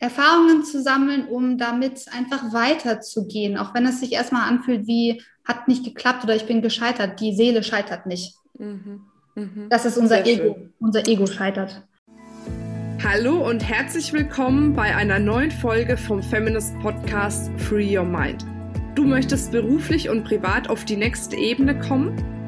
Erfahrungen zu sammeln, um damit einfach weiterzugehen, auch wenn es sich erstmal anfühlt wie hat nicht geklappt oder ich bin gescheitert. Die Seele scheitert nicht. Mhm. Mhm. Das ist unser Sehr Ego. Schön. Unser Ego scheitert. Hallo und herzlich willkommen bei einer neuen Folge vom Feminist Podcast Free Your Mind. Du möchtest beruflich und privat auf die nächste Ebene kommen?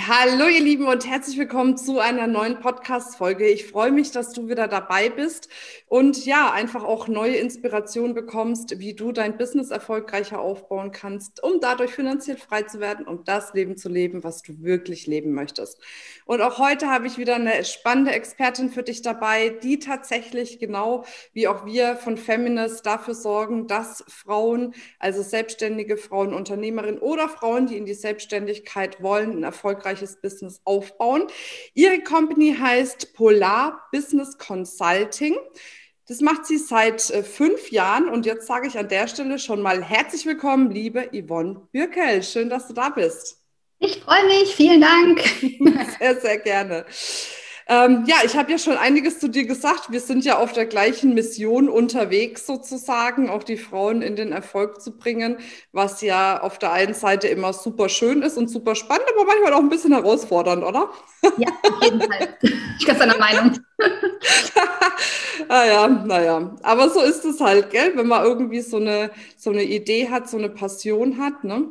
Hallo ihr Lieben und herzlich willkommen zu einer neuen Podcast-Folge. Ich freue mich, dass du wieder dabei bist und ja, einfach auch neue Inspiration bekommst, wie du dein Business erfolgreicher aufbauen kannst, um dadurch finanziell frei zu werden, um das Leben zu leben, was du wirklich leben möchtest. Und auch heute habe ich wieder eine spannende Expertin für dich dabei, die tatsächlich genau wie auch wir von Feminist dafür sorgen, dass Frauen, also selbstständige Frauen, Unternehmerinnen oder Frauen, die in die Selbstständigkeit wollen, ein erfolgreiches erfolgreiches Business aufbauen. Ihre Company heißt Polar Business Consulting. Das macht sie seit äh, fünf Jahren und jetzt sage ich an der Stelle schon mal herzlich willkommen, liebe Yvonne Birkel. Schön, dass du da bist. Ich freue mich, vielen Dank. Sehr, sehr gerne. Ähm, ja, ich habe ja schon einiges zu dir gesagt. Wir sind ja auf der gleichen Mission unterwegs, sozusagen, auch die Frauen in den Erfolg zu bringen, was ja auf der einen Seite immer super schön ist und super spannend, aber manchmal auch ein bisschen herausfordernd, oder? Ja, auf jeden Fall. Ich bin deiner Meinung. ah ja, naja. Aber so ist es halt, gell? Wenn man irgendwie so eine, so eine Idee hat, so eine Passion hat, ne?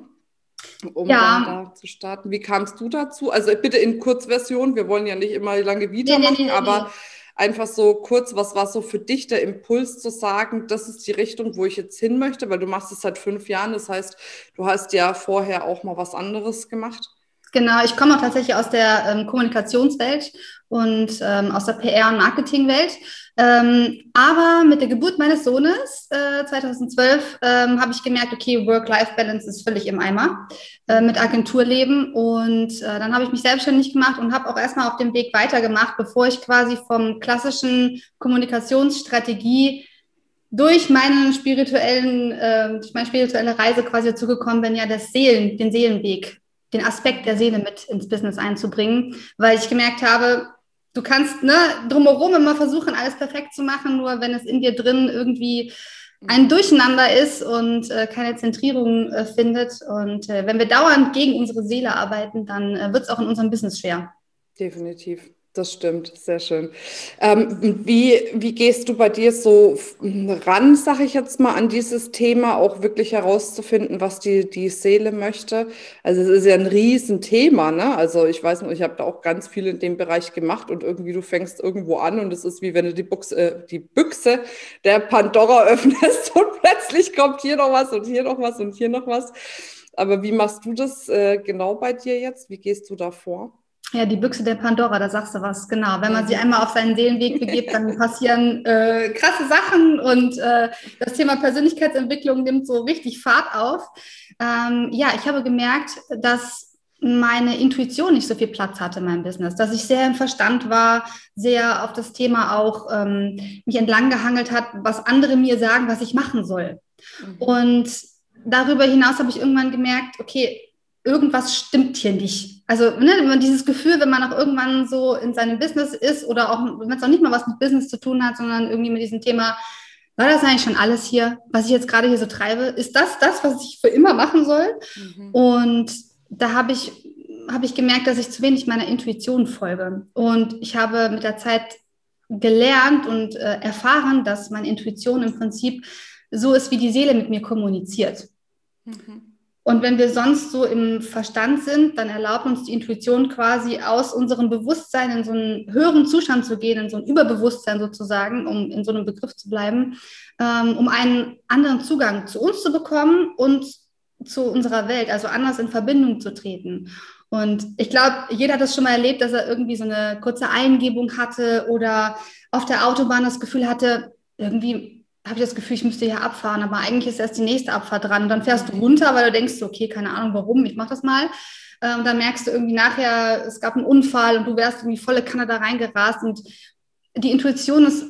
Um ja. dann da zu starten. Wie kamst du dazu? Also bitte in Kurzversion, wir wollen ja nicht immer lange wieder nee, machen, nee, nee, aber einfach so kurz, was war so für dich der Impuls zu sagen, das ist die Richtung, wo ich jetzt hin möchte, weil du machst es seit fünf Jahren, das heißt, du hast ja vorher auch mal was anderes gemacht. Genau, ich komme auch tatsächlich aus der ähm, Kommunikationswelt und ähm, aus der PR- und Marketingwelt. Ähm, aber mit der Geburt meines Sohnes äh, 2012 ähm, habe ich gemerkt, okay, Work-Life-Balance ist völlig im Eimer äh, mit Agenturleben. Und äh, dann habe ich mich selbstständig gemacht und habe auch erstmal auf dem Weg weitergemacht, bevor ich quasi vom klassischen Kommunikationsstrategie durch meinen spirituellen, äh, durch meine spirituelle Reise quasi dazu gekommen bin, ja, das Seelen, den Seelenweg den Aspekt der Seele mit ins Business einzubringen, weil ich gemerkt habe, du kannst ne, drumherum immer versuchen, alles perfekt zu machen, nur wenn es in dir drin irgendwie ein Durcheinander ist und äh, keine Zentrierung äh, findet. Und äh, wenn wir dauernd gegen unsere Seele arbeiten, dann äh, wird es auch in unserem Business schwer. Definitiv. Das stimmt, sehr schön. Ähm, wie, wie gehst du bei dir so ran, sage ich jetzt mal, an dieses Thema, auch wirklich herauszufinden, was die, die Seele möchte? Also es ist ja ein Riesenthema, ne? Also ich weiß nicht, ich habe da auch ganz viel in dem Bereich gemacht und irgendwie du fängst irgendwo an und es ist wie wenn du die, Buchse, äh, die Büchse der Pandora öffnest und plötzlich kommt hier noch was und hier noch was und hier noch was. Aber wie machst du das äh, genau bei dir jetzt? Wie gehst du da vor? Ja, die Büchse der Pandora, da sagst du was, genau. Wenn man sie einmal auf seinen Seelenweg begibt, dann passieren äh, krasse Sachen und äh, das Thema Persönlichkeitsentwicklung nimmt so richtig Fahrt auf. Ähm, ja, ich habe gemerkt, dass meine Intuition nicht so viel Platz hatte in meinem Business, dass ich sehr im Verstand war, sehr auf das Thema auch ähm, mich entlang gehangelt hat, was andere mir sagen, was ich machen soll. Mhm. Und darüber hinaus habe ich irgendwann gemerkt, okay, irgendwas stimmt hier nicht. Also ne, dieses Gefühl, wenn man auch irgendwann so in seinem Business ist oder auch, wenn es auch nicht mal was mit Business zu tun hat, sondern irgendwie mit diesem Thema, war das eigentlich schon alles hier, was ich jetzt gerade hier so treibe? Ist das das, was ich für immer machen soll? Mhm. Und da habe ich, hab ich gemerkt, dass ich zu wenig meiner Intuition folge. Und ich habe mit der Zeit gelernt und äh, erfahren, dass meine Intuition im Prinzip so ist, wie die Seele mit mir kommuniziert. Mhm. Und wenn wir sonst so im Verstand sind, dann erlaubt uns die Intuition quasi aus unserem Bewusstsein in so einen höheren Zustand zu gehen, in so ein Überbewusstsein sozusagen, um in so einem Begriff zu bleiben, ähm, um einen anderen Zugang zu uns zu bekommen und zu unserer Welt, also anders in Verbindung zu treten. Und ich glaube, jeder hat das schon mal erlebt, dass er irgendwie so eine kurze Eingebung hatte oder auf der Autobahn das Gefühl hatte, irgendwie habe ich das Gefühl, ich müsste hier abfahren, aber eigentlich ist erst die nächste Abfahrt dran. Und dann fährst du runter, weil du denkst, okay, keine Ahnung warum, ich mache das mal. Ähm, und dann merkst du irgendwie nachher, es gab einen Unfall und du wärst irgendwie volle Kanada reingerast. Und die Intuition ist,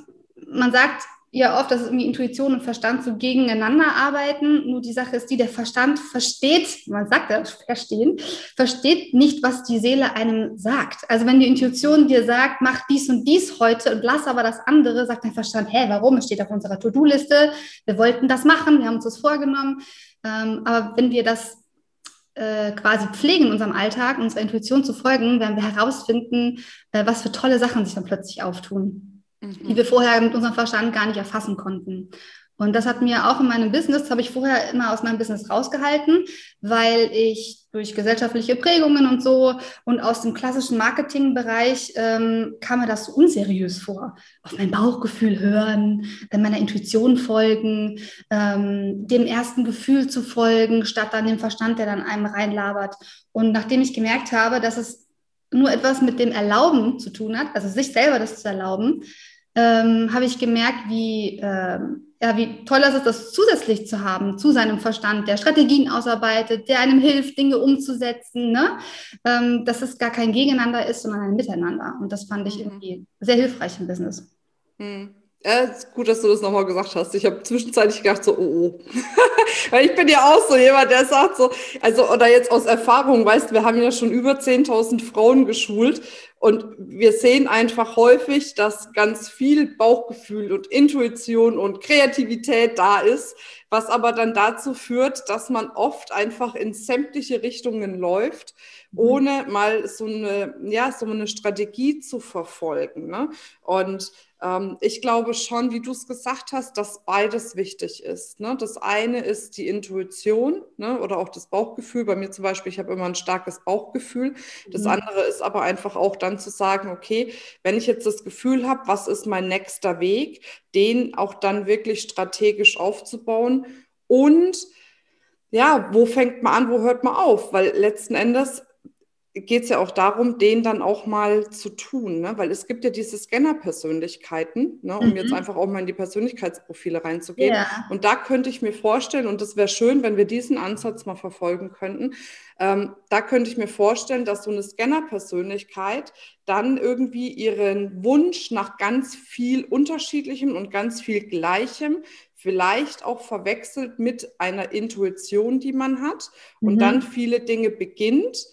man sagt, ja oft, dass irgendwie Intuition und Verstand so gegeneinander arbeiten. Nur die Sache ist die, der Verstand versteht, man sagt ja verstehen, versteht nicht, was die Seele einem sagt. Also wenn die Intuition dir sagt, mach dies und dies heute und lass aber das andere, sagt der Verstand, hä, warum? Es steht auf unserer To-Do-Liste, wir wollten das machen, wir haben uns das vorgenommen. Ähm, aber wenn wir das äh, quasi pflegen in unserem Alltag, unserer Intuition zu folgen, werden wir herausfinden, äh, was für tolle Sachen sich dann plötzlich auftun mhm. die wir vorher mit unserem Verstand gar nicht erfassen konnten. Und das hat mir auch in meinem Business, habe ich vorher immer aus meinem Business rausgehalten, weil ich durch gesellschaftliche Prägungen und so und aus dem klassischen Marketingbereich ähm, kam mir das so unseriös vor. Auf mein Bauchgefühl hören, meiner Intuition folgen, ähm, dem ersten Gefühl zu folgen, statt dann dem Verstand, der dann einem reinlabert. Und nachdem ich gemerkt habe, dass es nur etwas mit dem Erlauben zu tun hat, also sich selber das zu erlauben, ähm, habe ich gemerkt, wie, ähm, ja, wie toll es ist, das zusätzlich zu haben zu seinem Verstand, der Strategien ausarbeitet, der einem hilft, Dinge umzusetzen, ne? Ähm, dass es gar kein Gegeneinander ist, sondern ein Miteinander. Und das fand ich mhm. irgendwie sehr hilfreich im Business. Mhm. Ja, ist gut, dass du das nochmal gesagt hast. Ich habe zwischenzeitlich gedacht, so, oh, oh. Weil ich bin ja auch so jemand, der sagt so, also, oder jetzt aus Erfahrung, weißt wir haben ja schon über 10.000 Frauen geschult und wir sehen einfach häufig, dass ganz viel Bauchgefühl und Intuition und Kreativität da ist, was aber dann dazu führt, dass man oft einfach in sämtliche Richtungen läuft, mhm. ohne mal so eine, ja, so eine Strategie zu verfolgen. Ne? Und ich glaube schon, wie du es gesagt hast, dass beides wichtig ist. Ne? Das eine ist die Intuition ne? oder auch das Bauchgefühl. Bei mir zum Beispiel, ich habe immer ein starkes Bauchgefühl. Das mhm. andere ist aber einfach auch dann zu sagen, okay, wenn ich jetzt das Gefühl habe, was ist mein nächster Weg, den auch dann wirklich strategisch aufzubauen und ja, wo fängt man an, wo hört man auf? Weil letzten Endes geht es ja auch darum, den dann auch mal zu tun, ne? weil es gibt ja diese Scanner-Persönlichkeiten, ne? um mhm. jetzt einfach auch mal in die Persönlichkeitsprofile reinzugehen. Ja. Und da könnte ich mir vorstellen, und das wäre schön, wenn wir diesen Ansatz mal verfolgen könnten, ähm, da könnte ich mir vorstellen, dass so eine Scanner-Persönlichkeit dann irgendwie ihren Wunsch nach ganz viel Unterschiedlichem und ganz viel Gleichem vielleicht auch verwechselt mit einer Intuition, die man hat und mhm. dann viele Dinge beginnt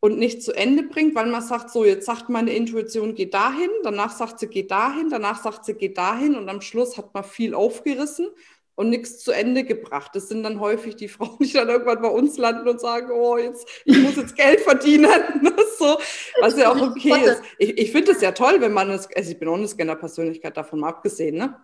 und nicht zu Ende bringt, weil man sagt, so, jetzt sagt meine Intuition, geh dahin, danach sagt sie, geh dahin, danach sagt sie, geh dahin und am Schluss hat man viel aufgerissen und nichts zu Ende gebracht. Das sind dann häufig die Frauen, die dann irgendwann bei uns landen und sagen, oh, jetzt, ich muss jetzt Geld verdienen. so, was ja auch okay ist. Ich, ich finde es ja toll, wenn man, das, also ich bin auch eine Scanner-Persönlichkeit davon mal abgesehen, ne?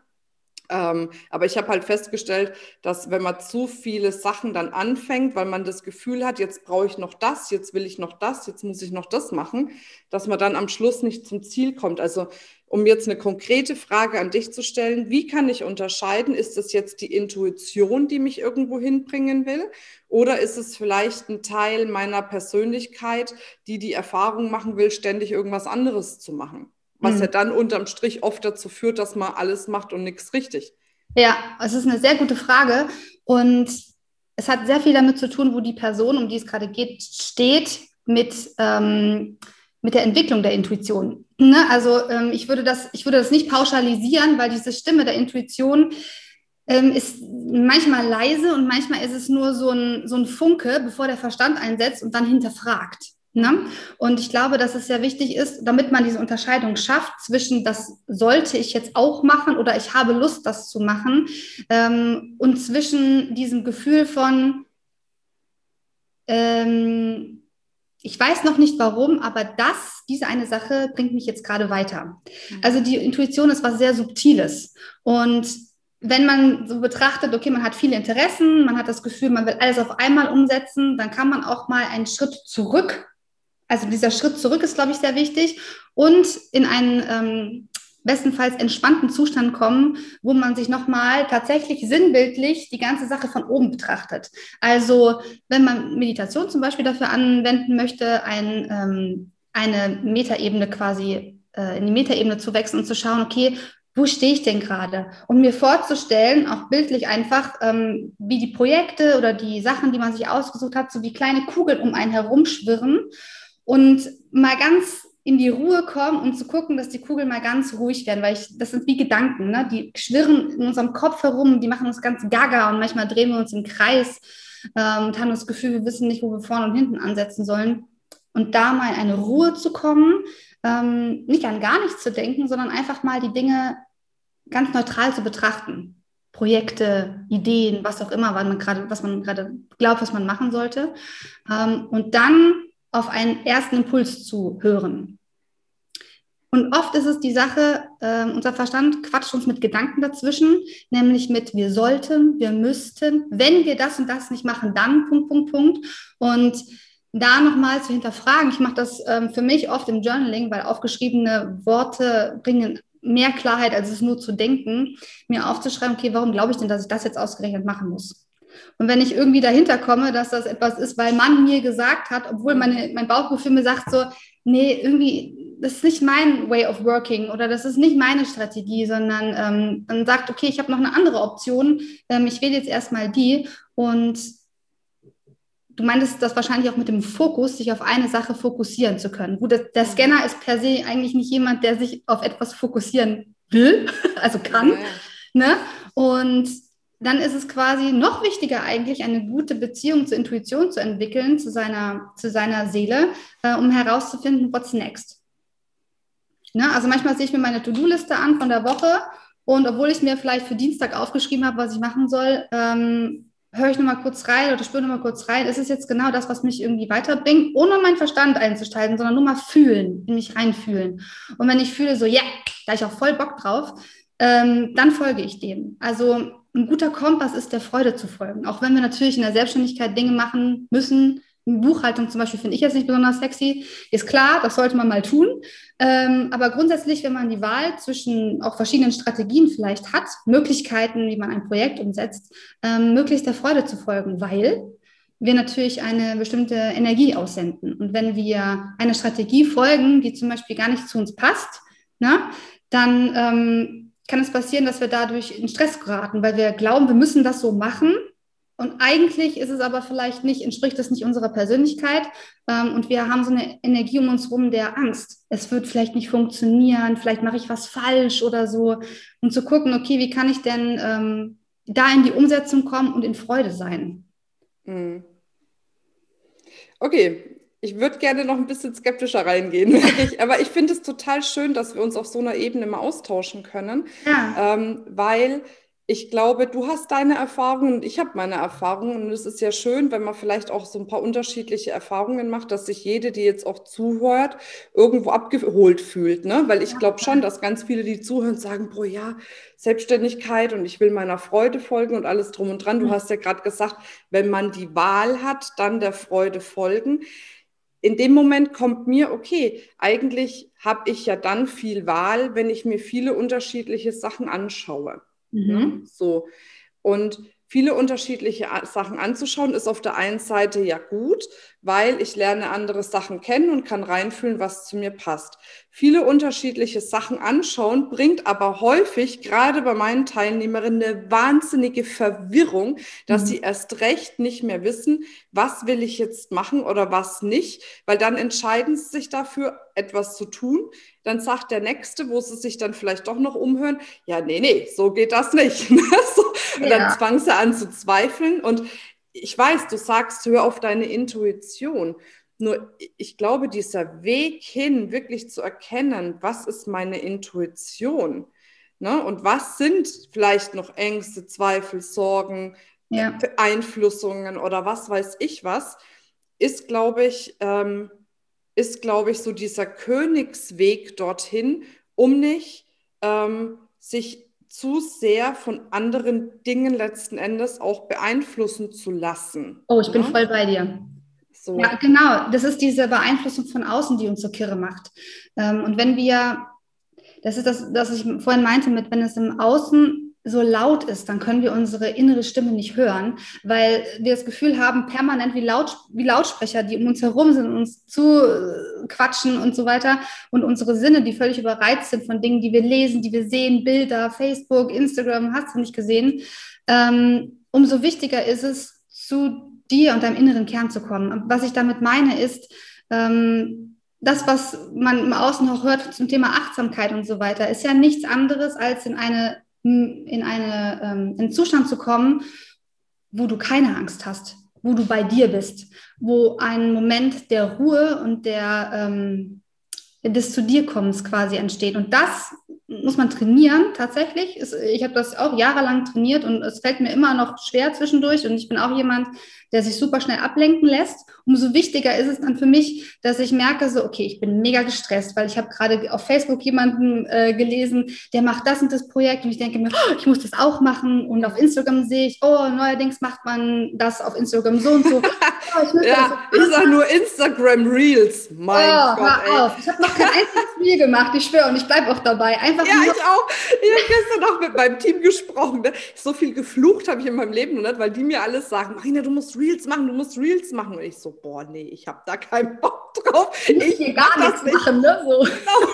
Ähm, aber ich habe halt festgestellt, dass wenn man zu viele Sachen dann anfängt, weil man das Gefühl hat, jetzt brauche ich noch das, jetzt will ich noch das, jetzt muss ich noch das machen, dass man dann am Schluss nicht zum Ziel kommt. Also um jetzt eine konkrete Frage an dich zu stellen, wie kann ich unterscheiden, ist das jetzt die Intuition, die mich irgendwo hinbringen will? Oder ist es vielleicht ein Teil meiner Persönlichkeit, die die Erfahrung machen will, ständig irgendwas anderes zu machen? Was mhm. ja dann unterm Strich oft dazu führt, dass man alles macht und nichts richtig. Ja, es ist eine sehr gute Frage und es hat sehr viel damit zu tun, wo die Person, um die es gerade geht, steht mit, ähm, mit der Entwicklung der Intuition. Ne? Also ähm, ich, würde das, ich würde das nicht pauschalisieren, weil diese Stimme der Intuition ähm, ist manchmal leise und manchmal ist es nur so ein, so ein Funke, bevor der Verstand einsetzt und dann hinterfragt. Ne? Und ich glaube, dass es sehr wichtig ist, damit man diese Unterscheidung schafft zwischen, das sollte ich jetzt auch machen oder ich habe Lust, das zu machen, ähm, und zwischen diesem Gefühl von, ähm, ich weiß noch nicht warum, aber das, diese eine Sache bringt mich jetzt gerade weiter. Mhm. Also die Intuition ist was sehr Subtiles. Und wenn man so betrachtet, okay, man hat viele Interessen, man hat das Gefühl, man will alles auf einmal umsetzen, dann kann man auch mal einen Schritt zurück also dieser Schritt zurück ist, glaube ich, sehr wichtig und in einen ähm, bestenfalls entspannten Zustand kommen, wo man sich nochmal tatsächlich sinnbildlich die ganze Sache von oben betrachtet. Also wenn man Meditation zum Beispiel dafür anwenden möchte, ein, ähm, eine Metaebene quasi äh, in die Metaebene zu wechseln und zu schauen, okay, wo stehe ich denn gerade? Und mir vorzustellen, auch bildlich einfach, ähm, wie die Projekte oder die Sachen, die man sich ausgesucht hat, so wie kleine Kugeln um einen herumschwirren und mal ganz in die Ruhe kommen und zu gucken, dass die Kugeln mal ganz ruhig werden, weil ich, das sind wie Gedanken, ne? die schwirren in unserem Kopf herum, die machen uns ganz gaga und manchmal drehen wir uns im Kreis ähm, und haben das Gefühl, wir wissen nicht, wo wir vorne und hinten ansetzen sollen. Und da mal in eine Ruhe zu kommen, ähm, nicht an gar nichts zu denken, sondern einfach mal die Dinge ganz neutral zu betrachten. Projekte, Ideen, was auch immer, was man gerade, was man gerade glaubt, was man machen sollte. Ähm, und dann auf einen ersten Impuls zu hören. Und oft ist es die Sache, äh, unser Verstand quatscht uns mit Gedanken dazwischen, nämlich mit wir sollten, wir müssten, wenn wir das und das nicht machen, dann Punkt, Punkt, Punkt. Und da nochmal zu hinterfragen, ich mache das ähm, für mich oft im Journaling, weil aufgeschriebene Worte bringen mehr Klarheit, als es nur zu denken, mir aufzuschreiben, okay, warum glaube ich denn, dass ich das jetzt ausgerechnet machen muss? Und wenn ich irgendwie dahinter komme, dass das etwas ist, weil man mir gesagt hat, obwohl meine, mein Bauchgefühl mir sagt so, nee, irgendwie, das ist nicht mein Way of Working oder das ist nicht meine Strategie, sondern ähm, dann sagt, okay, ich habe noch eine andere Option, ähm, ich wähle jetzt erstmal die und du meintest das wahrscheinlich auch mit dem Fokus, sich auf eine Sache fokussieren zu können. Gut, der Scanner ist per se eigentlich nicht jemand, der sich auf etwas fokussieren will, also kann. Ja. Ne? Und dann ist es quasi noch wichtiger eigentlich, eine gute Beziehung zur Intuition zu entwickeln, zu seiner, zu seiner Seele, äh, um herauszufinden, what's next. Ne? Also manchmal sehe ich mir meine To-Do-Liste an von der Woche und obwohl ich mir vielleicht für Dienstag aufgeschrieben habe, was ich machen soll, ähm, höre ich nochmal kurz rein oder spüre nochmal kurz rein. Ist es jetzt genau das, was mich irgendwie weiterbringt, ohne meinen Verstand einzuschalten, sondern nur mal fühlen, in mich reinfühlen. Und wenn ich fühle, so, ja, da habe ich auch voll Bock drauf, ähm, dann folge ich dem. Also ein guter Kompass ist der Freude zu folgen. Auch wenn wir natürlich in der Selbstständigkeit Dinge machen müssen, Buchhaltung zum Beispiel finde ich jetzt nicht besonders sexy. Ist klar, das sollte man mal tun. Ähm, aber grundsätzlich, wenn man die Wahl zwischen auch verschiedenen Strategien vielleicht hat, Möglichkeiten, wie man ein Projekt umsetzt, ähm, möglichst der Freude zu folgen, weil wir natürlich eine bestimmte Energie aussenden. Und wenn wir einer Strategie folgen, die zum Beispiel gar nicht zu uns passt, na, dann ähm, kann es passieren, dass wir dadurch in Stress geraten, weil wir glauben, wir müssen das so machen und eigentlich ist es aber vielleicht nicht, entspricht es nicht unserer Persönlichkeit. Ähm, und wir haben so eine Energie um uns rum der Angst. Es wird vielleicht nicht funktionieren, vielleicht mache ich was falsch oder so. Und zu gucken, okay, wie kann ich denn ähm, da in die Umsetzung kommen und in Freude sein? Mhm. Okay, ich würde gerne noch ein bisschen skeptischer reingehen, aber ich finde es total schön, dass wir uns auf so einer Ebene mal austauschen können, ja. ähm, weil ich glaube, du hast deine Erfahrungen und ich habe meine Erfahrungen. Und es ist ja schön, wenn man vielleicht auch so ein paar unterschiedliche Erfahrungen macht, dass sich jede, die jetzt auch zuhört, irgendwo abgeholt fühlt. Ne? Weil ich glaube schon, dass ganz viele, die zuhören, sagen, boah ja, Selbstständigkeit und ich will meiner Freude folgen und alles drum und dran. Du mhm. hast ja gerade gesagt, wenn man die Wahl hat, dann der Freude folgen. In dem Moment kommt mir, okay, eigentlich habe ich ja dann viel Wahl, wenn ich mir viele unterschiedliche Sachen anschaue. Mhm. So. Und viele unterschiedliche Sachen anzuschauen, ist auf der einen Seite ja gut, weil ich lerne andere Sachen kennen und kann reinfühlen, was zu mir passt. Viele unterschiedliche Sachen anschauen bringt aber häufig, gerade bei meinen Teilnehmerinnen, eine wahnsinnige Verwirrung, dass mhm. sie erst recht nicht mehr wissen, was will ich jetzt machen oder was nicht, weil dann entscheiden sie sich dafür, etwas zu tun. Dann sagt der Nächste, wo sie sich dann vielleicht doch noch umhören, ja, nee, nee, so geht das nicht. so, und ja. dann zwangen sie an zu zweifeln und ich weiß, du sagst, hör auf deine Intuition. Nur ich glaube, dieser Weg hin, wirklich zu erkennen, was ist meine Intuition ne? und was sind vielleicht noch Ängste, Zweifel, Sorgen, ja. Beeinflussungen oder was weiß ich was, ist, glaube ich, ähm, ist, glaube ich, so dieser Königsweg dorthin, um nicht ähm, sich zu sehr von anderen Dingen letzten Endes auch beeinflussen zu lassen. Oh, ich bin ja? voll bei dir. So. Ja, genau. Das ist diese Beeinflussung von außen, die uns so kirre macht. Ähm, und wenn wir, das ist das, was ich vorhin meinte, mit wenn es im Außen so laut ist, dann können wir unsere innere Stimme nicht hören, weil wir das Gefühl haben, permanent wie, Laut, wie Lautsprecher, die um uns herum sind, uns zu äh, quatschen und so weiter. Und unsere Sinne, die völlig überreizt sind von Dingen, die wir lesen, die wir sehen, Bilder, Facebook, Instagram, hast du nicht gesehen. Ähm, umso wichtiger ist es, zu dir und deinem inneren Kern zu kommen. Was ich damit meine, ist, ähm, das, was man im Außen auch hört zum Thema Achtsamkeit und so weiter, ist ja nichts anderes, als in eine, in eine, ähm, in einen Zustand zu kommen, wo du keine Angst hast, wo du bei dir bist, wo ein Moment der Ruhe und der, ähm, des zu dir kommens quasi entsteht. Und das muss man trainieren tatsächlich. Ich habe das auch jahrelang trainiert und es fällt mir immer noch schwer zwischendurch. Und ich bin auch jemand, der sich super schnell ablenken lässt. Umso wichtiger ist es dann für mich, dass ich merke, so, okay, ich bin mega gestresst, weil ich habe gerade auf Facebook jemanden äh, gelesen, der macht das und das Projekt und ich denke mir, oh, ich muss das auch machen. Und auf Instagram sehe ich, oh, neuerdings macht man das auf Instagram so und so. Oh, ich, ja, ich sage nur Instagram Reels. Mein oh, Gott, hör auf. Ich habe noch kein einziges Reel gemacht, ich schwöre, und ich bleibe auch dabei. Einfach ja, ich auch. Ich habe gestern auch mit meinem Team gesprochen. Ne? So viel geflucht habe ich in meinem Leben nicht, weil die mir alles sagen, Marina, du musst Reels machen, du musst Reels machen. Und ich so, boah, nee, ich habe da keinen Bock drauf. Ich will gar nichts nicht. machen, ne? So. Genau.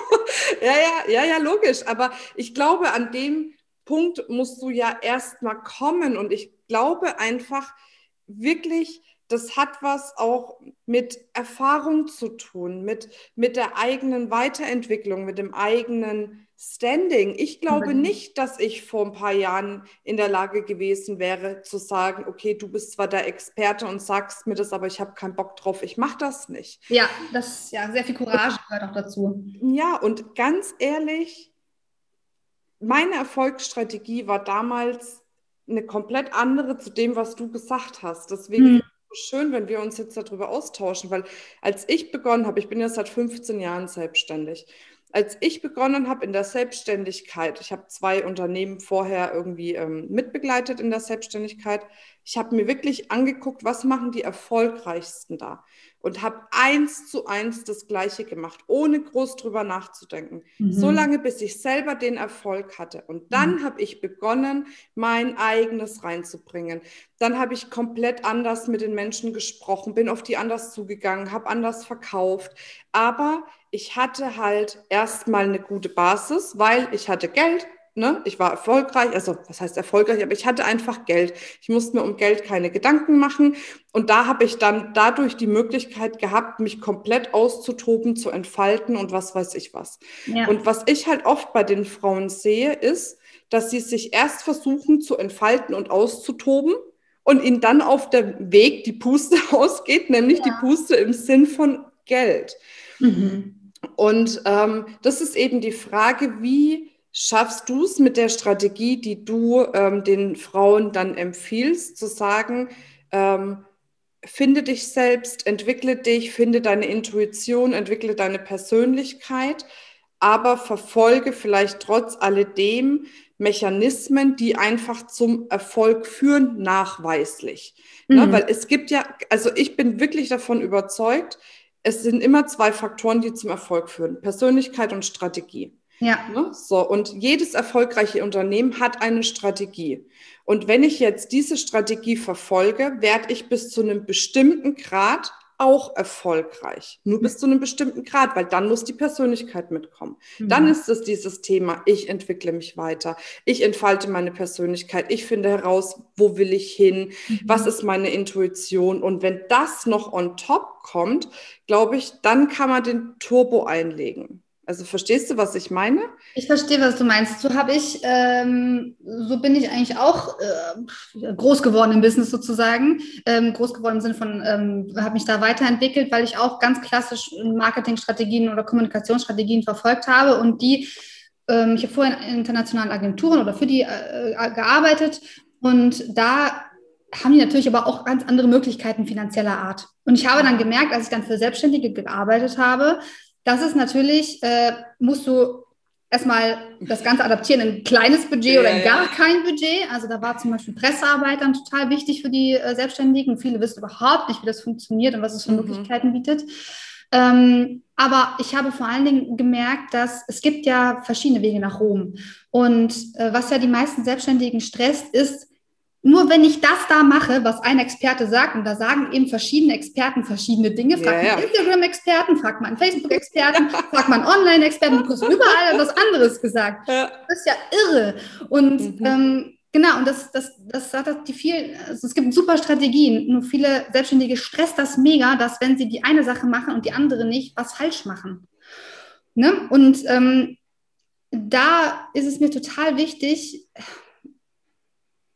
Ja, ja, ja, ja, logisch. Aber ich glaube, an dem Punkt musst du ja erst mal kommen. Und ich glaube einfach wirklich, das hat was auch mit Erfahrung zu tun, mit, mit der eigenen Weiterentwicklung, mit dem eigenen Standing. Ich glaube nicht, dass ich vor ein paar Jahren in der Lage gewesen wäre zu sagen, okay, du bist zwar der Experte und sagst mir das, aber ich habe keinen Bock drauf, ich mache das nicht. Ja, das ja sehr viel Courage gehört auch dazu. Ja, und ganz ehrlich, meine Erfolgsstrategie war damals eine komplett andere zu dem, was du gesagt hast. Deswegen hm. ist es schön, wenn wir uns jetzt darüber austauschen, weil als ich begonnen habe, ich bin ja seit 15 Jahren selbstständig als ich begonnen habe in der Selbstständigkeit, ich habe zwei Unternehmen vorher irgendwie ähm, mitbegleitet in der Selbstständigkeit, ich habe mir wirklich angeguckt, was machen die erfolgreichsten da und habe eins zu eins das Gleiche gemacht, ohne groß drüber nachzudenken. Mhm. So lange, bis ich selber den Erfolg hatte. Und dann mhm. habe ich begonnen, mein eigenes reinzubringen. Dann habe ich komplett anders mit den Menschen gesprochen, bin auf die anders zugegangen, habe anders verkauft. Aber ich hatte halt erstmal eine gute Basis, weil ich hatte Geld, ne? ich war erfolgreich, also was heißt erfolgreich, aber ich hatte einfach Geld. Ich musste mir um Geld keine Gedanken machen. Und da habe ich dann dadurch die Möglichkeit gehabt, mich komplett auszutoben, zu entfalten und was weiß ich was. Ja. Und was ich halt oft bei den Frauen sehe, ist, dass sie sich erst versuchen zu entfalten und auszutoben und ihnen dann auf dem Weg die Puste ausgeht, nämlich ja. die Puste im Sinn von Geld. Mhm. Und ähm, das ist eben die Frage, wie schaffst du es mit der Strategie, die du ähm, den Frauen dann empfiehlst, zu sagen, ähm, finde dich selbst, entwickle dich, finde deine Intuition, entwickle deine Persönlichkeit, aber verfolge vielleicht trotz alledem Mechanismen, die einfach zum Erfolg führen, nachweislich. Ne, mhm. Ne? Weil es gibt ja, also ich bin wirklich davon überzeugt, es sind immer zwei Faktoren, die zum Erfolg führen. Persönlichkeit und Strategie. Ja. Ne? So, und jedes erfolgreiche Unternehmen hat eine Strategie. Und wenn ich jetzt diese Strategie verfolge, werde ich bis zu einem bestimmten Grad auch erfolgreich. Nur bis zu einem bestimmten Grad, weil dann muss die Persönlichkeit mitkommen. Mhm. Dann ist es dieses Thema, ich entwickle mich weiter, ich entfalte meine Persönlichkeit, ich finde heraus, wo will ich hin, mhm. was ist meine Intuition. Und wenn das noch on top kommt, glaube ich, dann kann man den Turbo einlegen. Also verstehst du, was ich meine? Ich verstehe, was du meinst. So habe ich, ähm, so bin ich eigentlich auch äh, groß geworden im Business sozusagen. Ähm, groß geworden im Sinne von, ähm, habe mich da weiterentwickelt, weil ich auch ganz klassisch Marketingstrategien oder Kommunikationsstrategien verfolgt habe und die, ähm, ich habe vorher in internationalen Agenturen oder für die äh, äh, gearbeitet und da haben die natürlich aber auch ganz andere Möglichkeiten finanzieller Art. Und ich habe dann gemerkt, als ich dann für Selbstständige gearbeitet habe, das ist natürlich, äh, musst du erstmal das Ganze adaptieren in ein kleines Budget ja, oder in gar ja. kein Budget. Also da war zum Beispiel Pressearbeit dann total wichtig für die äh, Selbstständigen. Viele wissen überhaupt nicht, wie das funktioniert und was es für mhm. Möglichkeiten bietet. Ähm, aber ich habe vor allen Dingen gemerkt, dass es gibt ja verschiedene Wege nach Rom. Und äh, was ja die meisten Selbstständigen stresst, ist, nur wenn ich das da mache, was ein Experte sagt, und da sagen eben verschiedene Experten verschiedene Dinge, fragt ja, man Instagram-Experten, fragt man Facebook-Experten, ja. fragt man Online-Experten, du kriegst überall was anderes gesagt. Ja. Das ist ja irre. Und mhm. ähm, Genau, und das, das, das sagt die viel, also es gibt super Strategien, nur viele Selbstständige stresst das mega, dass wenn sie die eine Sache machen und die andere nicht, was falsch machen. Ne? Und ähm, da ist es mir total wichtig,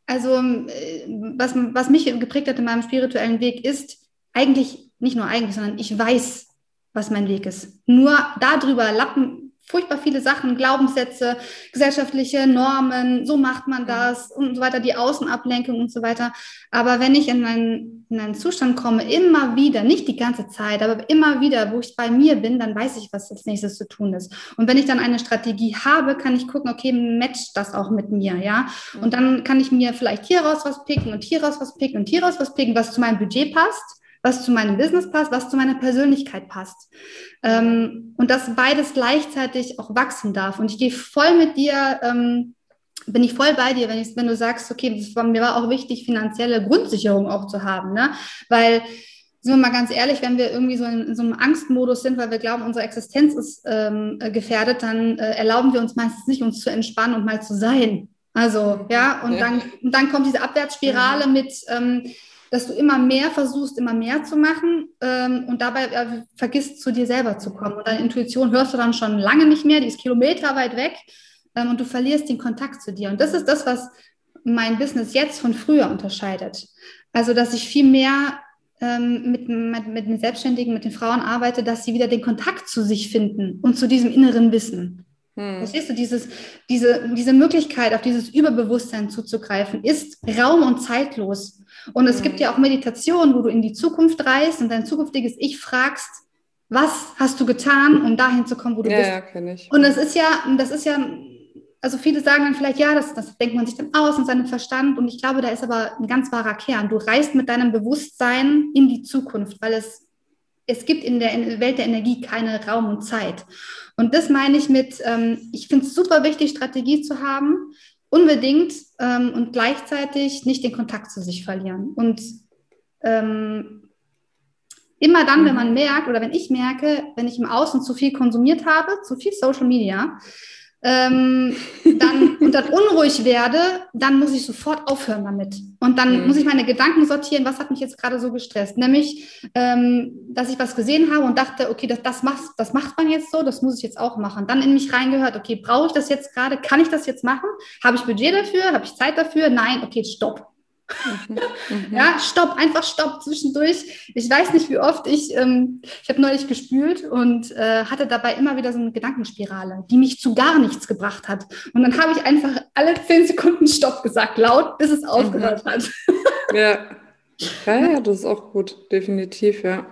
also äh, was, was mich geprägt hat in meinem spirituellen Weg ist, eigentlich, nicht nur eigentlich, sondern ich weiß, was mein Weg ist. Nur darüber lappen furchtbar viele Sachen, Glaubenssätze, gesellschaftliche Normen, so macht man mhm. das und so weiter, die Außenablenkung und so weiter. Aber wenn ich in einen, in einen Zustand komme, immer wieder, nicht die ganze Zeit, aber immer wieder, wo ich bei mir bin, dann weiß ich, was als nächstes zu tun ist. Und wenn ich dann eine Strategie habe, kann ich gucken, okay, matcht das auch mit mir, ja? Mhm. Und dann kann ich mir vielleicht hier raus was picken und hier raus was picken und hier raus was picken, was zu meinem Budget passt was zu meinem Business passt, was zu meiner Persönlichkeit passt. Ähm, und dass beides gleichzeitig auch wachsen darf. Und ich gehe voll mit dir, ähm, bin ich voll bei dir, wenn, ich, wenn du sagst, okay, war, mir war auch wichtig, finanzielle Grundsicherung auch zu haben. Ne? Weil, sind wir mal ganz ehrlich, wenn wir irgendwie so in, in so einem Angstmodus sind, weil wir glauben, unsere Existenz ist ähm, gefährdet, dann äh, erlauben wir uns meistens nicht, uns zu entspannen und mal zu sein. Also, ja, und, ja. Dann, und dann kommt diese Abwärtsspirale ja. mit, ähm, dass du immer mehr versuchst, immer mehr zu machen ähm, und dabei äh, vergisst, zu dir selber zu kommen. Und deine Intuition hörst du dann schon lange nicht mehr, die ist Kilometer weit weg ähm, und du verlierst den Kontakt zu dir. Und das ist das, was mein Business jetzt von früher unterscheidet. Also, dass ich viel mehr ähm, mit, mit, mit den Selbstständigen, mit den Frauen arbeite, dass sie wieder den Kontakt zu sich finden und zu diesem inneren Wissen. Hm. Verstehst du, dieses, diese, diese Möglichkeit, auf dieses Überbewusstsein zuzugreifen, ist raum- und zeitlos. Und es gibt ja auch Meditationen, wo du in die Zukunft reist und dein zukünftiges Ich fragst, was hast du getan, um dahin zu kommen, wo du ja, bist. Ja, kenne ich. Und das ist ja, das ist ja, also viele sagen dann vielleicht, ja, das, das denkt man sich dann aus in seinem Verstand. Und ich glaube, da ist aber ein ganz wahrer Kern. Du reist mit deinem Bewusstsein in die Zukunft, weil es, es gibt in der Welt der Energie keine Raum und Zeit. Und das meine ich mit, ähm, ich finde es super wichtig, Strategie zu haben, unbedingt ähm, und gleichzeitig nicht den Kontakt zu sich verlieren. Und ähm, immer dann, wenn man merkt oder wenn ich merke, wenn ich im Außen zu viel konsumiert habe, zu viel Social Media, ähm, dann, und dann unruhig werde, dann muss ich sofort aufhören damit. Und dann mhm. muss ich meine Gedanken sortieren, was hat mich jetzt gerade so gestresst. Nämlich, ähm, dass ich was gesehen habe und dachte, okay, das, das, macht, das macht man jetzt so, das muss ich jetzt auch machen. Dann in mich reingehört, okay, brauche ich das jetzt gerade? Kann ich das jetzt machen? Habe ich Budget dafür? Habe ich Zeit dafür? Nein, okay, stopp. Mhm. Mhm. Ja, stopp, einfach stopp zwischendurch. Ich weiß nicht, wie oft ich, ähm, ich habe neulich gespült und äh, hatte dabei immer wieder so eine Gedankenspirale, die mich zu gar nichts gebracht hat. Und dann habe ich einfach alle zehn Sekunden Stopp gesagt, laut, bis es aufgehört mhm. hat. Ja. ja, ja, das ist auch gut, definitiv, ja.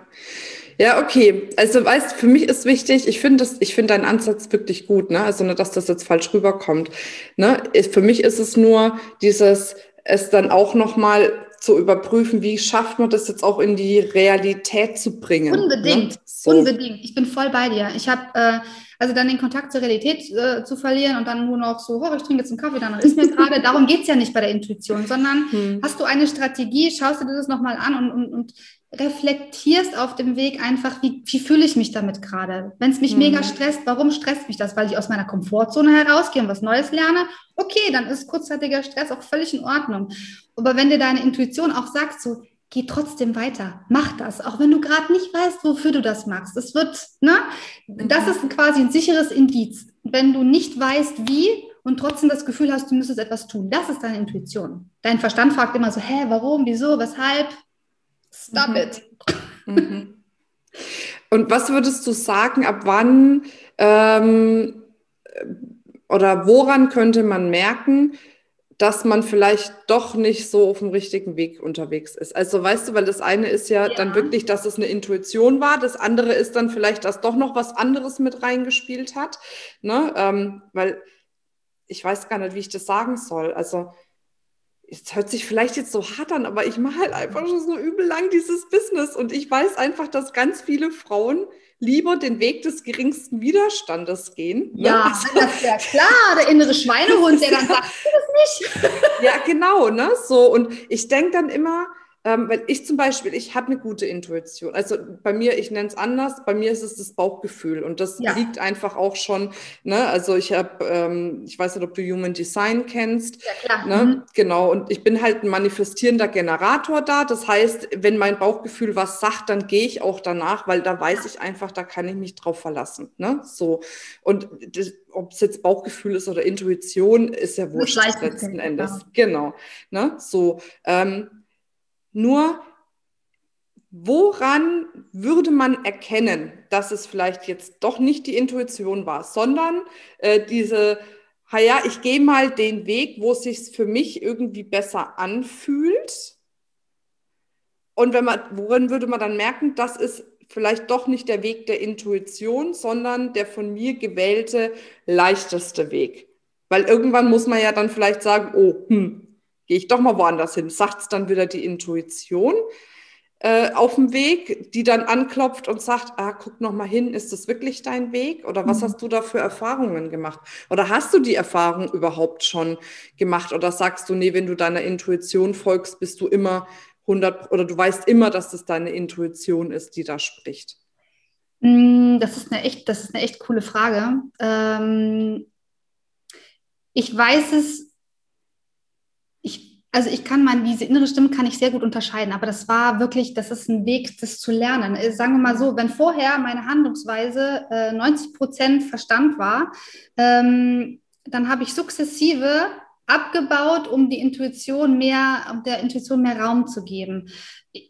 Ja, okay. Also weißt, für mich ist wichtig, ich finde das, ich finde deinen Ansatz wirklich gut, ne? Also nicht, dass das jetzt falsch rüberkommt. Ne? Für mich ist es nur dieses, es dann auch nochmal zu überprüfen, wie schafft man das jetzt auch in die Realität zu bringen. Unbedingt, ne? so. unbedingt. Ich bin voll bei dir. Ich habe äh, also dann den Kontakt zur Realität äh, zu verlieren und dann nur noch so, oh, ich trinke jetzt einen Kaffee, dann ist mir gerade, darum geht es ja nicht bei der Intuition, sondern hm. hast du eine Strategie, schaust du dir das nochmal an und, und, und reflektierst auf dem Weg einfach, wie, wie fühle ich mich damit gerade? Wenn es mich mhm. mega stresst, warum stresst mich das? Weil ich aus meiner Komfortzone herausgehe und was Neues lerne? Okay, dann ist kurzzeitiger Stress auch völlig in Ordnung. Aber wenn dir deine Intuition auch sagt, so, geh trotzdem weiter, mach das, auch wenn du gerade nicht weißt, wofür du das machst. Das wird, ne? Das mhm. ist quasi ein sicheres Indiz. Wenn du nicht weißt, wie und trotzdem das Gefühl hast, du müsstest etwas tun, das ist deine Intuition. Dein Verstand fragt immer so, hä, warum, wieso, weshalb? Stop mhm. it. Mhm. Und was würdest du sagen, ab wann ähm, oder woran könnte man merken, dass man vielleicht doch nicht so auf dem richtigen Weg unterwegs ist. Also weißt du, weil das eine ist ja, ja, dann wirklich, dass es eine Intuition war, das andere ist dann vielleicht, dass doch noch was anderes mit reingespielt hat, ne? Ähm, weil ich weiß gar nicht, wie ich das sagen soll. Also es hört sich vielleicht jetzt so hart an, aber ich mache halt einfach schon so übel lang dieses Business und ich weiß einfach, dass ganz viele Frauen lieber den Weg des geringsten Widerstandes gehen. Ne? Ja, also, das ist ja klar, der innere Schweinehund, der dann sagt, das nicht. ja, genau, ne? So, und ich denke dann immer, ähm, weil ich zum Beispiel, ich habe eine gute Intuition. Also bei mir, ich nenne es anders, bei mir ist es das Bauchgefühl und das ja. liegt einfach auch schon, ne, also ich habe, ähm, ich weiß nicht, ob du Human Design kennst. Ja, klar. Ne? Mhm. Genau, und ich bin halt ein manifestierender Generator da. Das heißt, wenn mein Bauchgefühl was sagt, dann gehe ich auch danach, weil da weiß ich einfach, da kann ich mich drauf verlassen. Ne? So. Und ob es jetzt Bauchgefühl ist oder Intuition, ist ja wurscht letzten Endes. Genau. Ne? So. Ähm, nur woran würde man erkennen, dass es vielleicht jetzt doch nicht die Intuition war, sondern äh, diese, ja, ich gehe mal den Weg, wo es sich für mich irgendwie besser anfühlt. Und wenn man, worin würde man dann merken, das ist vielleicht doch nicht der Weg der Intuition, sondern der von mir gewählte leichteste Weg. Weil irgendwann muss man ja dann vielleicht sagen, oh, hm, gehe ich doch mal woanders hin. Sagt es dann wieder die Intuition äh, auf dem Weg, die dann anklopft und sagt, ah, guck noch mal hin, ist das wirklich dein Weg? Oder was mhm. hast du da für Erfahrungen gemacht? Oder hast du die Erfahrung überhaupt schon gemacht? Oder sagst du, nee, wenn du deiner Intuition folgst, bist du immer 100 oder du weißt immer, dass das deine Intuition ist, die da spricht? Mm, das ist eine echt, das ist eine echt coole Frage. Ähm, ich weiß es also ich kann mal diese innere Stimme kann ich sehr gut unterscheiden, aber das war wirklich, das ist ein Weg, das zu lernen. Äh, sagen wir mal so, wenn vorher meine Handlungsweise äh, 90 Prozent Verstand war, ähm, dann habe ich sukzessive abgebaut, um die Intuition mehr, um der Intuition mehr Raum zu geben.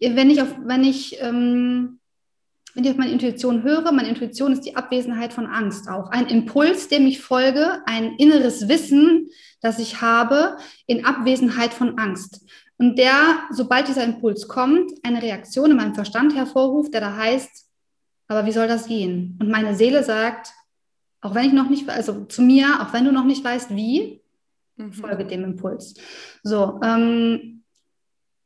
Wenn ich auf, wenn ich ähm, wenn ich auf meine Intuition höre, meine Intuition ist die Abwesenheit von Angst auch. Ein Impuls, dem ich folge, ein inneres Wissen, das ich habe, in Abwesenheit von Angst. Und der, sobald dieser Impuls kommt, eine Reaktion in meinem Verstand hervorruft, der da heißt, aber wie soll das gehen? Und meine Seele sagt, auch wenn ich noch nicht, also zu mir, auch wenn du noch nicht weißt, wie, mhm. folge dem Impuls. So, ähm,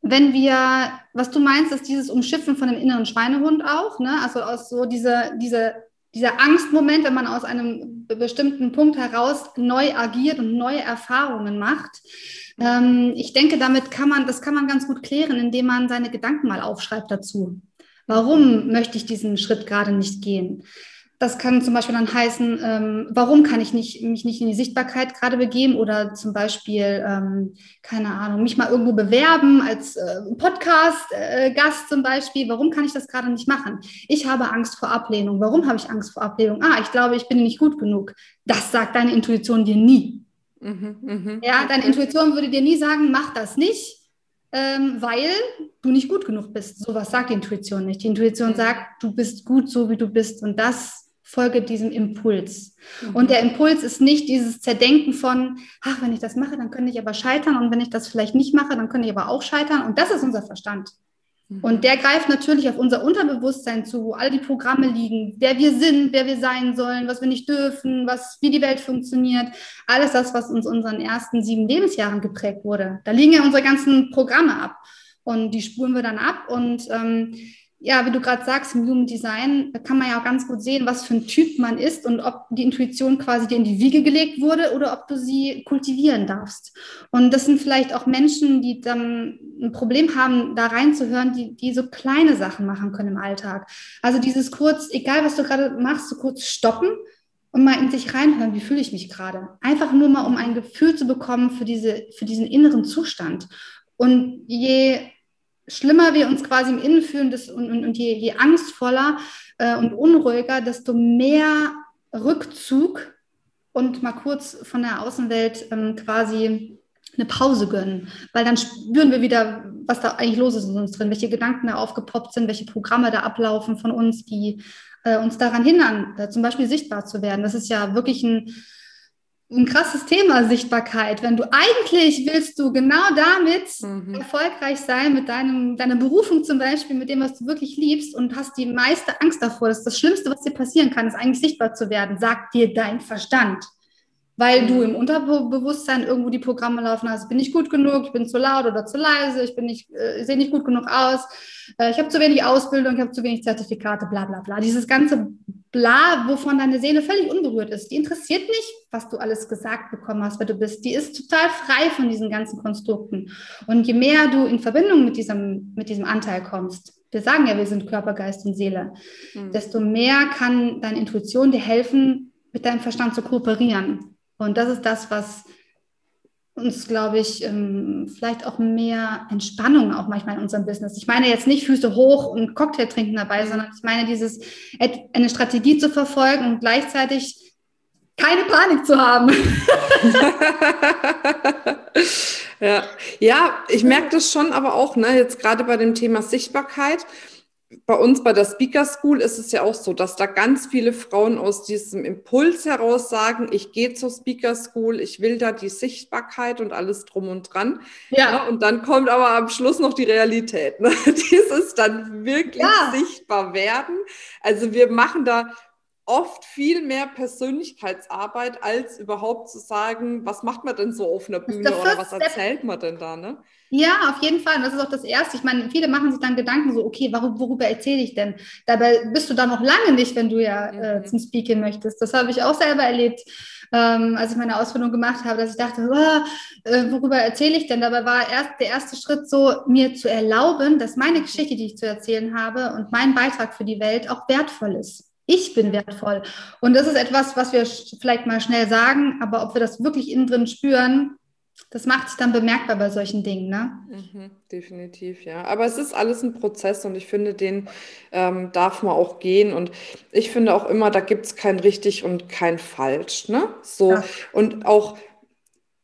wenn wir, was du meinst, ist dieses Umschiffen von dem inneren Schweinehund auch, ne? also aus so diese, diese, dieser Angstmoment, wenn man aus einem bestimmten Punkt heraus neu agiert und neue Erfahrungen macht. Ähm, ich denke, damit kann man, das kann man ganz gut klären, indem man seine Gedanken mal aufschreibt dazu. Warum möchte ich diesen Schritt gerade nicht gehen? Das kann zum Beispiel dann heißen, ähm, warum kann ich nicht, mich nicht in die Sichtbarkeit gerade begeben oder zum Beispiel, ähm, keine Ahnung, mich mal irgendwo bewerben als äh, Podcast-Gast äh, zum Beispiel. Warum kann ich das gerade nicht machen? Ich habe Angst vor Ablehnung. Warum habe ich Angst vor Ablehnung? Ah, ich glaube, ich bin nicht gut genug. Das sagt deine Intuition dir nie. Mhm, mh. Ja, deine Intuition würde dir nie sagen, mach das nicht, ähm, weil du nicht gut genug bist. Sowas sagt die Intuition nicht. Die Intuition mhm. sagt, du bist gut so, wie du bist. Und das folge diesem Impuls. Mhm. Und der Impuls ist nicht dieses Zerdenken von, ach, wenn ich das mache, dann könnte ich aber scheitern und wenn ich das vielleicht nicht mache, dann könnte ich aber auch scheitern. Und das ist unser Verstand. Mhm. Und der greift natürlich auf unser Unterbewusstsein zu, wo all die Programme liegen, wer wir sind, wer wir sein sollen, was wir nicht dürfen, was, wie die Welt funktioniert. Alles das, was uns unseren ersten sieben Lebensjahren geprägt wurde. Da liegen ja unsere ganzen Programme ab. Und die spulen wir dann ab. Und ähm, ja, wie du gerade sagst, im Human Design kann man ja auch ganz gut sehen, was für ein Typ man ist und ob die Intuition quasi dir in die Wiege gelegt wurde oder ob du sie kultivieren darfst. Und das sind vielleicht auch Menschen, die dann ein Problem haben, da reinzuhören, die, die so kleine Sachen machen können im Alltag. Also dieses kurz, egal was du gerade machst, so kurz stoppen und mal in sich reinhören, wie fühle ich mich gerade. Einfach nur mal, um ein Gefühl zu bekommen für, diese, für diesen inneren Zustand. Und je schlimmer wir uns quasi im Innen fühlen das, und, und, und je, je, angstvoller äh, und unruhiger, desto mehr Rückzug und mal kurz von der Außenwelt ähm, quasi eine Pause gönnen, weil dann spüren wir wieder, was da eigentlich los ist in uns drin, welche Gedanken da aufgepoppt sind, welche Programme da ablaufen von uns, die äh, uns daran hindern, äh, zum Beispiel sichtbar zu werden. Das ist ja wirklich ein ein krasses Thema Sichtbarkeit. Wenn du eigentlich willst du genau damit mhm. erfolgreich sein, mit deinem, deiner Berufung zum Beispiel, mit dem, was du wirklich liebst und hast die meiste Angst davor. Das ist das Schlimmste, was dir passieren kann, ist eigentlich sichtbar zu werden, sagt dir dein Verstand. Weil du im Unterbewusstsein irgendwo die Programme laufen hast. Bin ich gut genug? Ich bin zu laut oder zu leise? Ich bin nicht, äh, sehe nicht gut genug aus? Äh, ich habe zu wenig Ausbildung, ich habe zu wenig Zertifikate, bla bla bla. Dieses ganze Bla, wovon deine Seele völlig unberührt ist, die interessiert nicht, was du alles gesagt bekommen hast, wer du bist. Die ist total frei von diesen ganzen Konstrukten. Und je mehr du in Verbindung mit diesem, mit diesem Anteil kommst, wir sagen ja, wir sind Körper, Geist und Seele, mhm. desto mehr kann deine Intuition dir helfen, mit deinem Verstand zu kooperieren. Und das ist das, was uns, glaube ich, ähm, vielleicht auch mehr Entspannung auch manchmal in unserem Business. Ich meine jetzt nicht Füße hoch und Cocktail trinken dabei, sondern ich meine dieses, eine Strategie zu verfolgen und gleichzeitig keine Panik zu haben. ja. ja, ich merke das schon aber auch, ne, jetzt gerade bei dem Thema Sichtbarkeit bei uns bei der Speaker School ist es ja auch so, dass da ganz viele Frauen aus diesem Impuls heraus sagen, ich gehe zur Speaker School, ich will da die Sichtbarkeit und alles drum und dran. Ja. ja und dann kommt aber am Schluss noch die Realität. Ne? Dieses dann wirklich ja. sichtbar werden. Also wir machen da oft viel mehr Persönlichkeitsarbeit, als überhaupt zu sagen, was macht man denn so auf einer Bühne oder was erzählt man denn da, ne? Ja, auf jeden Fall. Und das ist auch das Erste. Ich meine, viele machen sich dann Gedanken so, okay, worüber, worüber erzähle ich denn? Dabei bist du da noch lange nicht, wenn du ja äh, mhm. zum Speaking möchtest. Das habe ich auch selber erlebt, ähm, als ich meine Ausbildung gemacht habe, dass ich dachte, oh, äh, worüber erzähle ich denn? Dabei war erst der erste Schritt so, mir zu erlauben, dass meine Geschichte, die ich zu erzählen habe und mein Beitrag für die Welt auch wertvoll ist. Ich bin wertvoll. Und das ist etwas, was wir vielleicht mal schnell sagen, aber ob wir das wirklich innen drin spüren, das macht sich dann bemerkbar bei solchen Dingen, ne? Mhm, definitiv, ja. Aber es ist alles ein Prozess und ich finde, den ähm, darf man auch gehen. Und ich finde auch immer, da gibt es kein richtig und kein falsch, ne? So. Ja. Und auch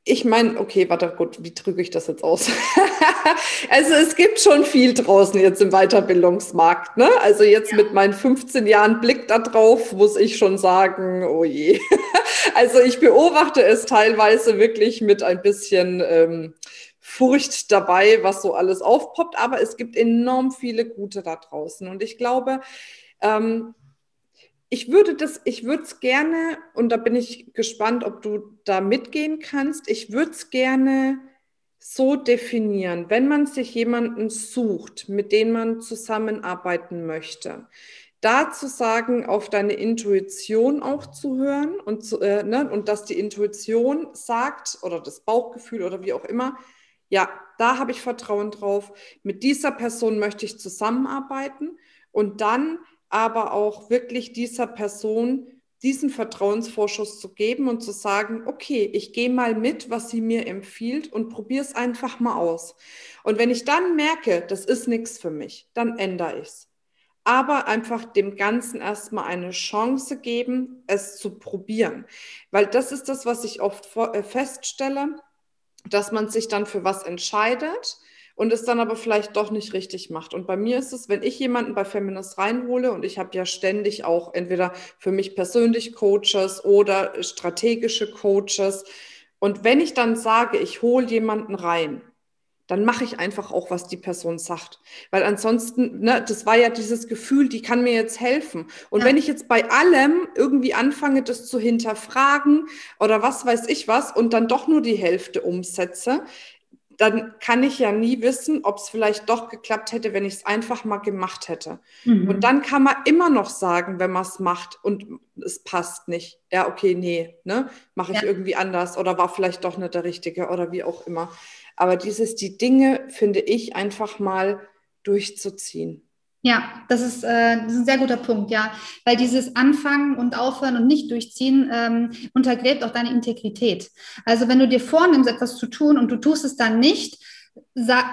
ich meine, okay, warte, gut, wie drücke ich das jetzt aus? also es gibt schon viel draußen jetzt im Weiterbildungsmarkt. Ne? Also jetzt ja. mit meinen 15 Jahren Blick da drauf, muss ich schon sagen, oh je. also ich beobachte es teilweise wirklich mit ein bisschen ähm, Furcht dabei, was so alles aufpoppt. Aber es gibt enorm viele gute da draußen. Und ich glaube, ähm, ich würde das, ich würde es gerne, und da bin ich gespannt, ob du da mitgehen kannst, ich würde es gerne so definieren, wenn man sich jemanden sucht, mit dem man zusammenarbeiten möchte, da zu sagen, auf deine Intuition auch zu hören und, zu, äh, ne, und dass die Intuition sagt oder das Bauchgefühl oder wie auch immer, ja, da habe ich Vertrauen drauf, mit dieser Person möchte ich zusammenarbeiten und dann aber auch wirklich dieser Person diesen Vertrauensvorschuss zu geben und zu sagen, okay, ich gehe mal mit, was sie mir empfiehlt und probiere es einfach mal aus. Und wenn ich dann merke, das ist nichts für mich, dann ändere ich es. Aber einfach dem Ganzen erstmal eine Chance geben, es zu probieren. Weil das ist das, was ich oft äh, feststelle, dass man sich dann für was entscheidet und es dann aber vielleicht doch nicht richtig macht. Und bei mir ist es, wenn ich jemanden bei Feminist reinhole und ich habe ja ständig auch entweder für mich persönlich Coaches oder strategische Coaches. Und wenn ich dann sage, ich hole jemanden rein, dann mache ich einfach auch, was die Person sagt. Weil ansonsten, ne, das war ja dieses Gefühl, die kann mir jetzt helfen. Und ja. wenn ich jetzt bei allem irgendwie anfange, das zu hinterfragen oder was weiß ich was und dann doch nur die Hälfte umsetze, dann kann ich ja nie wissen, ob es vielleicht doch geklappt hätte, wenn ich es einfach mal gemacht hätte. Mhm. Und dann kann man immer noch sagen, wenn man es macht und es passt nicht. Ja, okay, nee, ne, mache ich ja. irgendwie anders oder war vielleicht doch nicht der Richtige oder wie auch immer. Aber dieses, die Dinge, finde ich, einfach mal durchzuziehen. Ja, das ist, äh, das ist ein sehr guter Punkt, ja. Weil dieses Anfangen und Aufhören und nicht durchziehen ähm, untergräbt auch deine Integrität. Also wenn du dir vornimmst, etwas zu tun und du tust es dann nicht,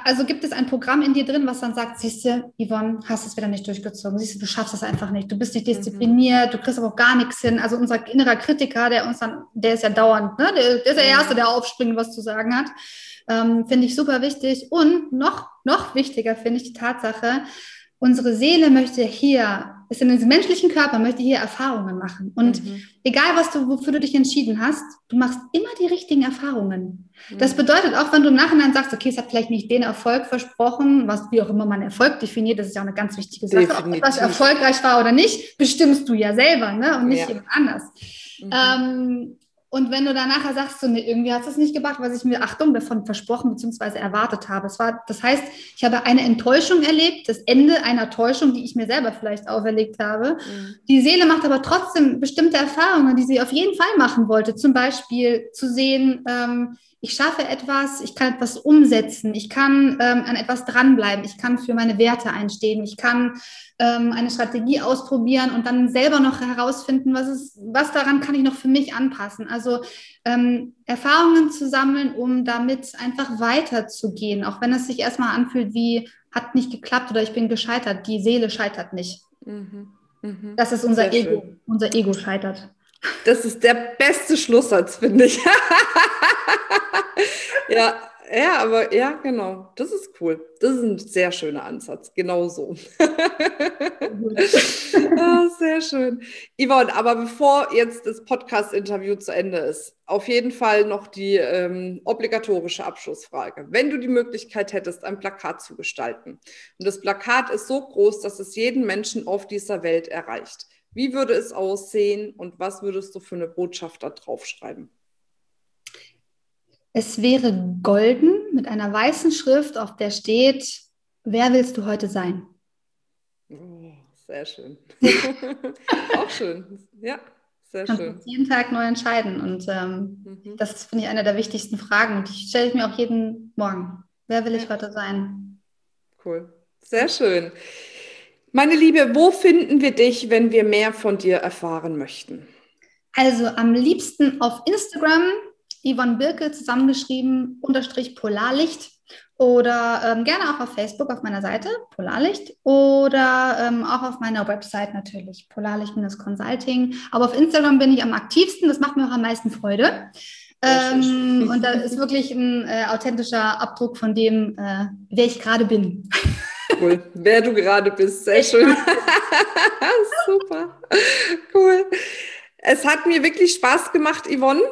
also gibt es ein Programm in dir drin, was dann sagt, siehst du, Yvonne, hast es wieder nicht durchgezogen, siehst du, du schaffst es einfach nicht, du bist nicht mhm. diszipliniert, mhm. du kriegst aber auch gar nichts hin. Also unser innerer Kritiker, der uns dann, der ist ja dauernd, ne? der, der ist der Erste, der aufspringt, was zu sagen hat. Ähm, finde ich super wichtig. Und noch, noch wichtiger finde ich die Tatsache, unsere Seele möchte hier, ist in diesem menschlichen Körper, möchte hier Erfahrungen machen. Und mhm. egal, was du, wofür du dich entschieden hast, du machst immer die richtigen Erfahrungen. Mhm. Das bedeutet auch, wenn du im Nachhinein sagst, okay, es hat vielleicht nicht den Erfolg versprochen, was wie auch immer man Erfolg definiert, das ist ja auch eine ganz wichtige Sache. Definitiv. Ob etwas erfolgreich war oder nicht, bestimmst du ja selber, ne? Und nicht ja. jemand anders. Mhm. Ähm, Und wenn du dann nachher sagst, so, nee, irgendwie hast du es nicht gemacht, was ich mir, Achtung, davon versprochen bzw. erwartet habe. Es war, das heißt, ich habe eine Enttäuschung erlebt, das Ende einer Täuschung, die ich mir selber vielleicht auferlegt habe. Mhm. Die Seele macht aber trotzdem bestimmte Erfahrungen, die sie auf jeden Fall machen wollte. Zum Beispiel zu sehen, ähm, ich schaffe etwas, ich kann etwas umsetzen, ich kann ähm, an etwas dranbleiben, ich kann für meine Werte einstehen, ich kann ähm, eine Strategie ausprobieren und dann selber noch herausfinden, was, ist, was daran kann ich noch für mich anpassen. Also ähm, Erfahrungen zu sammeln, um damit einfach weiterzugehen, auch wenn es sich erstmal anfühlt wie hat nicht geklappt oder ich bin gescheitert. Die Seele scheitert nicht. Mhm. Mhm. Das ist unser Sehr Ego. Schön. Unser Ego scheitert. Das ist der beste Schlusssatz, finde ich. ja, ja, aber ja, genau. Das ist cool. Das ist ein sehr schöner Ansatz. Genau so. oh, sehr schön. Yvonne, aber bevor jetzt das Podcast-Interview zu Ende ist, auf jeden Fall noch die ähm, obligatorische Abschlussfrage. Wenn du die Möglichkeit hättest, ein Plakat zu gestalten und das Plakat ist so groß, dass es jeden Menschen auf dieser Welt erreicht, wie würde es aussehen und was würdest du für eine Botschaft da draufschreiben? Es wäre golden mit einer weißen Schrift, auf der steht, wer willst du heute sein? Oh, sehr schön. Auch schön. Ja, sehr Kannst schön. jeden Tag neu entscheiden. Und ähm, mhm. das finde ich eine der wichtigsten Fragen. Und die stelle ich mir auch jeden Morgen. Wer will ich heute sein? Cool. Sehr schön. Meine Liebe, wo finden wir dich, wenn wir mehr von dir erfahren möchten? Also am liebsten auf Instagram, Yvonne Birke zusammengeschrieben, unterstrich Polarlicht. Oder ähm, gerne auch auf Facebook auf meiner Seite, Polarlicht. Oder ähm, auch auf meiner Website natürlich, Polarlicht-Consulting. Aber auf Instagram bin ich am aktivsten, das macht mir auch am meisten Freude. Ähm, und da ist wirklich ein äh, authentischer Abdruck von dem, äh, wer ich gerade bin. Cool. Wer du gerade bist. Sehr schön. Super. Cool. Es hat mir wirklich Spaß gemacht, Yvonne.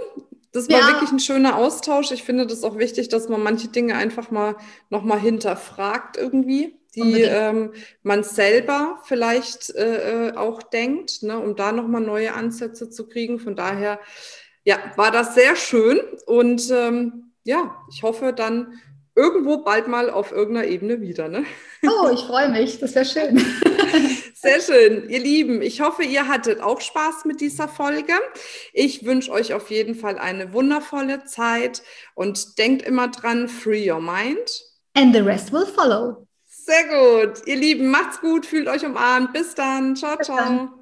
Das war ja. wirklich ein schöner Austausch. Ich finde das auch wichtig, dass man manche Dinge einfach mal nochmal hinterfragt irgendwie, die ähm, man selber vielleicht äh, äh, auch denkt, ne, um da nochmal neue Ansätze zu kriegen. Von daher, ja, war das sehr schön und ähm, ja, ich hoffe dann irgendwo bald mal auf irgendeiner Ebene wieder. Ne? Oh, ich freue mich. Das wäre schön. Sehr schön, ihr Lieben. Ich hoffe, ihr hattet auch Spaß mit dieser Folge. Ich wünsche euch auf jeden Fall eine wundervolle Zeit und denkt immer dran, free your mind. And the rest will follow. Sehr gut. Ihr Lieben, macht's gut, fühlt euch umarmt. Bis dann. Ciao, Bis ciao. Dann.